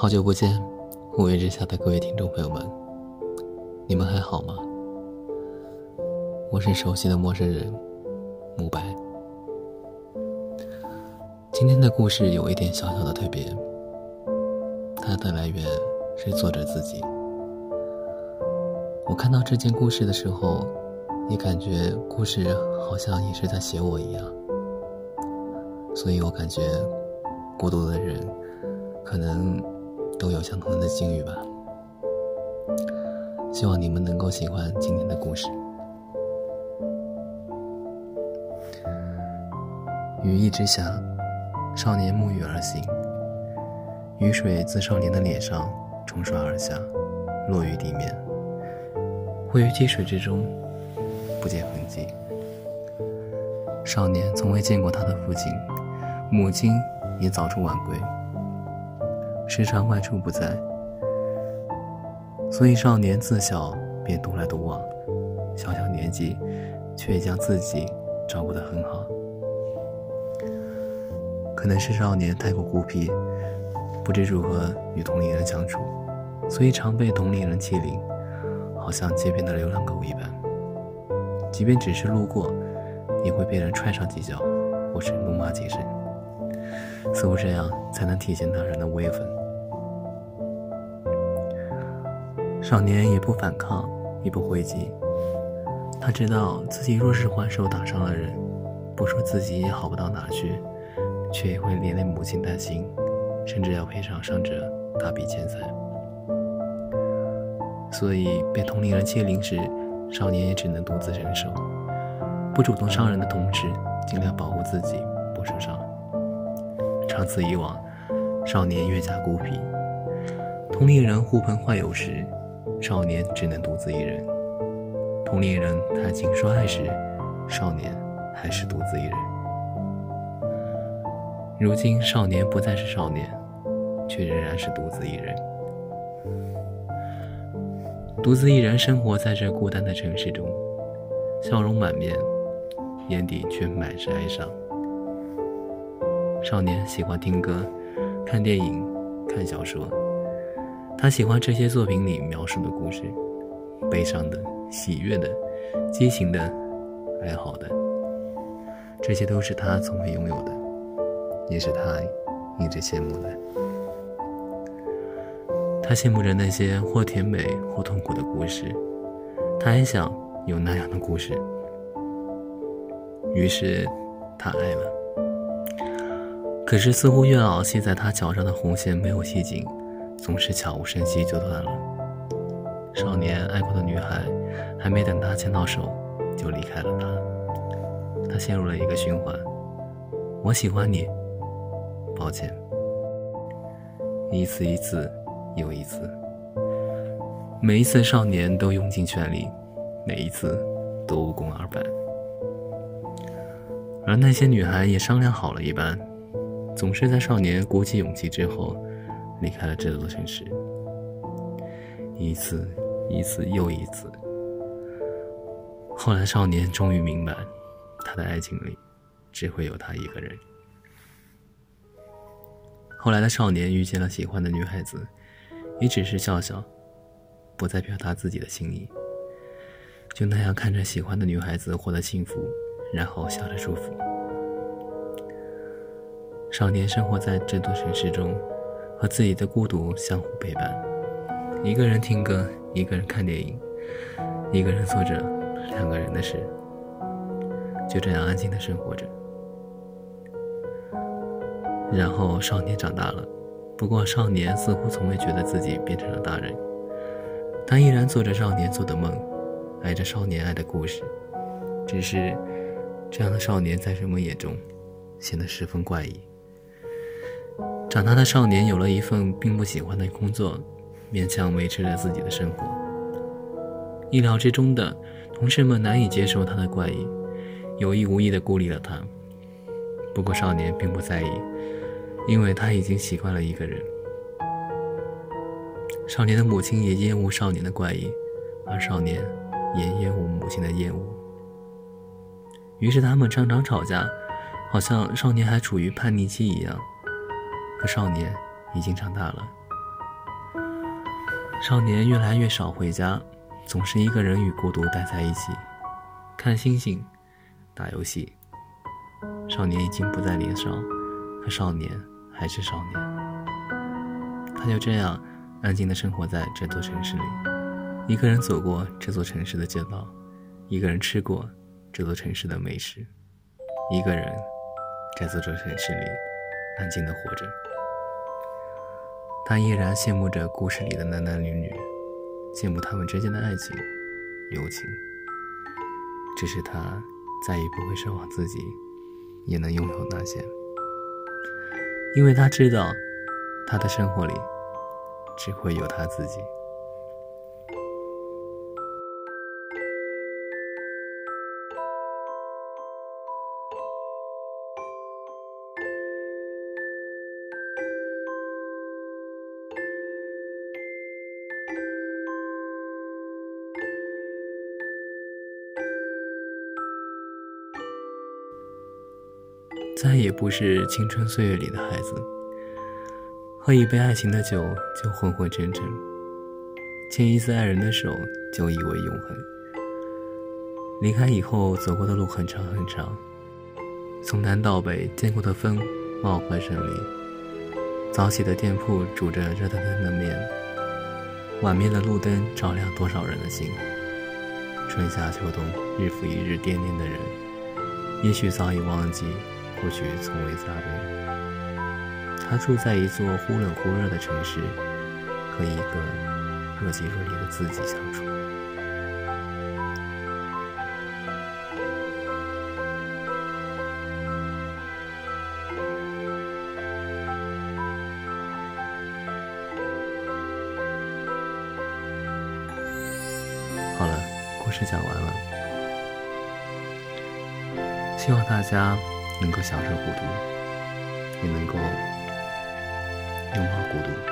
好久不见，五月之下的各位听众朋友们，你们还好吗？我是熟悉的陌生人，慕白。今天的故事有一点小小的特别，它的来源是作者自己。我看到这件故事的时候，也感觉故事好像也是在写我一样，所以我感觉孤独的人可能。都有相同的境遇吧。希望你们能够喜欢今天的故事。雨一直下，少年沐雨而行，雨水自少年的脸上冲刷而下，落于地面，汇于积水之中，不见痕迹。少年从未见过他的父亲，母亲也早出晚归。时常外出不在，所以少年自小便独来独往，小小年纪却将自己照顾得很好。可能是少年太过孤僻，不知如何与同龄人相处，所以常被同龄人欺凌，好像街边的流浪狗一般。即便只是路过，也会被人踹上几脚，或是怒骂几声。似乎这样才能体现大人的威风。少年也不反抗，也不回击。他知道自己若是还手打伤了人，不说自己也好不到哪去，却也会连累母亲担心，甚至要赔偿伤者大笔钱财。所以被同龄人欺凌时，少年也只能独自忍受，不主动伤人的同时，尽量保护自己不受伤。长此以往，少年越加孤僻，同龄人互喷坏友时。少年只能独自一人，同龄人谈情说爱时，少年还是独自一人。如今少年不再是少年，却仍然是独自一人。独自一人生活在这孤单的城市中，笑容满面，眼底却满是哀伤。少年喜欢听歌、看电影、看小说。他喜欢这些作品里描述的故事，悲伤的、喜悦的、激情的、哀嚎的，这些都是他从未拥有的，也是他一直羡慕的。他羡慕着那些或甜美或痛苦的故事，他还想有那样的故事。于是，他爱了。可是，似乎月老系在他脚上的红线没有系紧。总是悄无声息就断了。少年爱过的女孩，还没等他牵到手，就离开了他。他陷入了一个循环：我喜欢你，抱歉。一次一次又一次，每一次少年都用尽全力，每一次都无功而返。而那些女孩也商量好了一般，总是在少年鼓起勇气之后。离开了这座城市，一次，一次又一次。后来，少年终于明白，他的爱情里只会有他一个人。后来的少年遇见了喜欢的女孩子，也只是笑笑，不再表达自己的心意，就那样看着喜欢的女孩子获得幸福，然后笑着祝福。少年生活在这座城市中。和自己的孤独相互陪伴，一个人听歌，一个人看电影，一个人做着两个人的事，就这样安静的生活着。然后少年长大了，不过少年似乎从未觉得自己变成了大人，他依然做着少年做的梦，爱着少年爱的故事，只是这样的少年在人们眼中显得十分怪异。长大的少年有了一份并不喜欢的工作，勉强维持着自己的生活。意料之中的，同事们难以接受他的怪异，有意无意地孤立了他。不过少年并不在意，因为他已经习惯了一个人。少年的母亲也厌恶少年的怪异，而少年也厌恶母亲的厌恶。于是他们常常吵架，好像少年还处于叛逆期一样。可少年已经长大了，少年越来越少回家，总是一个人与孤独待在一起，看星星，打游戏。少年已经不再年少，可少年还是少年。他就这样安静地生活在这座城市里，一个人走过这座城市的街道，一个人吃过这座城市的美食，一个人在这座城市里安静地活着。他依然羡慕着故事里的男男女女，羡慕他们之间的爱情、友情。只是他再也不会奢望自己也能拥有那些，因为他知道，他的生活里只会有他自己。再也不是青春岁月里的孩子，喝一杯爱情的酒就昏昏沉沉，牵一次爱人的手就以为永恒。离开以后走过的路很长很长，从南到北见过的风貌合神离。早起的店铺煮着热腾腾的面，晚面的路灯照亮多少人的心。春夏秋冬，日复一日惦念的人，也许早已忘记。或许从未加倍。他住在一座忽冷忽热的城市，和一个若即若离的自己相处。好了，故事讲完了，希望大家。能够享受孤独，也能够拥抱孤独。